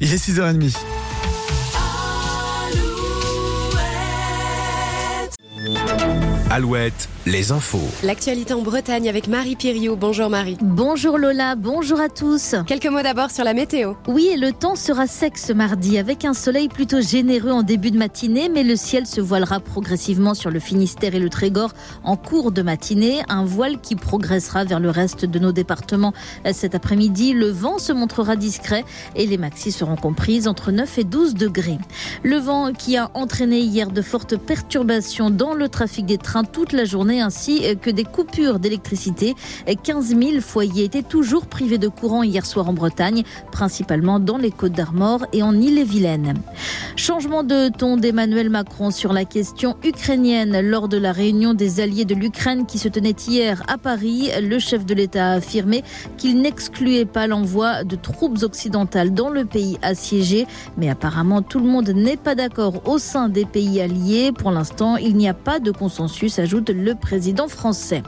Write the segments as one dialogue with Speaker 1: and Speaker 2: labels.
Speaker 1: Il est 6h30.
Speaker 2: Alouette, les infos.
Speaker 3: L'actualité en Bretagne avec Marie Piriou. Bonjour Marie.
Speaker 4: Bonjour Lola, bonjour à tous.
Speaker 3: Quelques mots d'abord sur la météo.
Speaker 4: Oui, le temps sera sec ce mardi avec un soleil plutôt généreux en début de matinée, mais le ciel se voilera progressivement sur le Finistère et le Trégor en cours de matinée. Un voile qui progressera vers le reste de nos départements cet après-midi. Le vent se montrera discret et les maxis seront comprises entre 9 et 12 degrés. Le vent qui a entraîné hier de fortes perturbations dans le trafic des trains toute la journée ainsi que des coupures d'électricité. 15 000 foyers étaient toujours privés de courant hier soir en Bretagne, principalement dans les Côtes d'Armor et en Ille-et-Vilaine. Changement de ton d'Emmanuel Macron sur la question ukrainienne lors de la réunion des alliés de l'Ukraine qui se tenait hier à Paris. Le chef de l'État a affirmé qu'il n'excluait pas l'envoi de troupes occidentales dans le pays assiégé, mais apparemment tout le monde n'est pas d'accord au sein des pays alliés. Pour l'instant, il n'y a pas de consensus, ajoute le président français.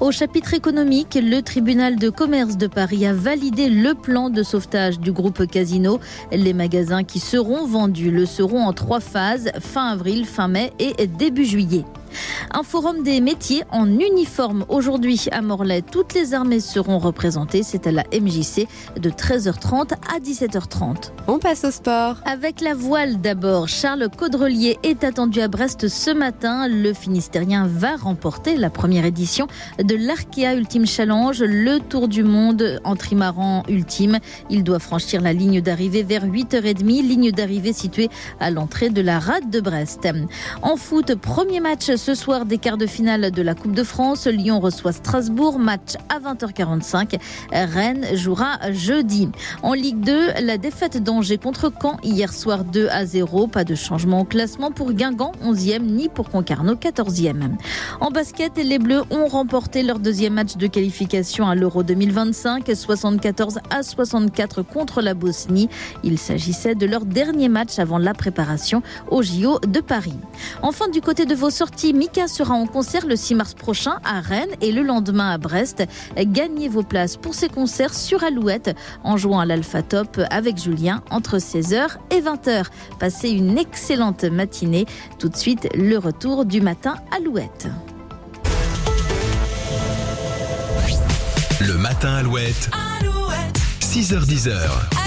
Speaker 4: Au chapitre économique, le tribunal de commerce de Paris a validé le plan de sauvetage du groupe Casino. Les magasins qui seront vendus le seront en trois phases, fin avril, fin mai et début juillet. Un forum des métiers en uniforme aujourd'hui à Morlaix. Toutes les armées seront représentées. C'est à la MJC de 13h30 à 17h30.
Speaker 3: On passe au sport.
Speaker 4: Avec la voile d'abord, Charles Caudrelier est attendu à Brest ce matin. Le Finistérien va remporter la première édition de l'Arkea Ultime Challenge, le tour du monde en trimaran ultime. Il doit franchir la ligne d'arrivée vers 8h30, ligne d'arrivée située à l'entrée de la rade de Brest. En foot, premier match ce soir des quarts de finale de la Coupe de France. Lyon reçoit Strasbourg, match à 20h45. Rennes jouera jeudi. En Ligue 2, la défaite d'Angers contre Caen hier soir 2 à 0. Pas de changement au classement pour Guingamp 11e ni pour Concarneau 14e. En basket, les Bleus ont remporté leur deuxième match de qualification à l'Euro 2025, 74 à 64 contre la Bosnie. Il s'agissait de leur dernier match avant la préparation au JO de Paris. Enfin, du côté de vos sorties, Mika sera en concert le 6 mars prochain à Rennes et le lendemain à Brest. Gagnez vos places pour ces concerts sur Alouette en jouant à l'Alpha Top avec Julien entre 16h et 20h. Passez une excellente matinée. Tout de suite, le retour du matin Alouette.
Speaker 2: Le matin Alouette. Alouette. 6h10.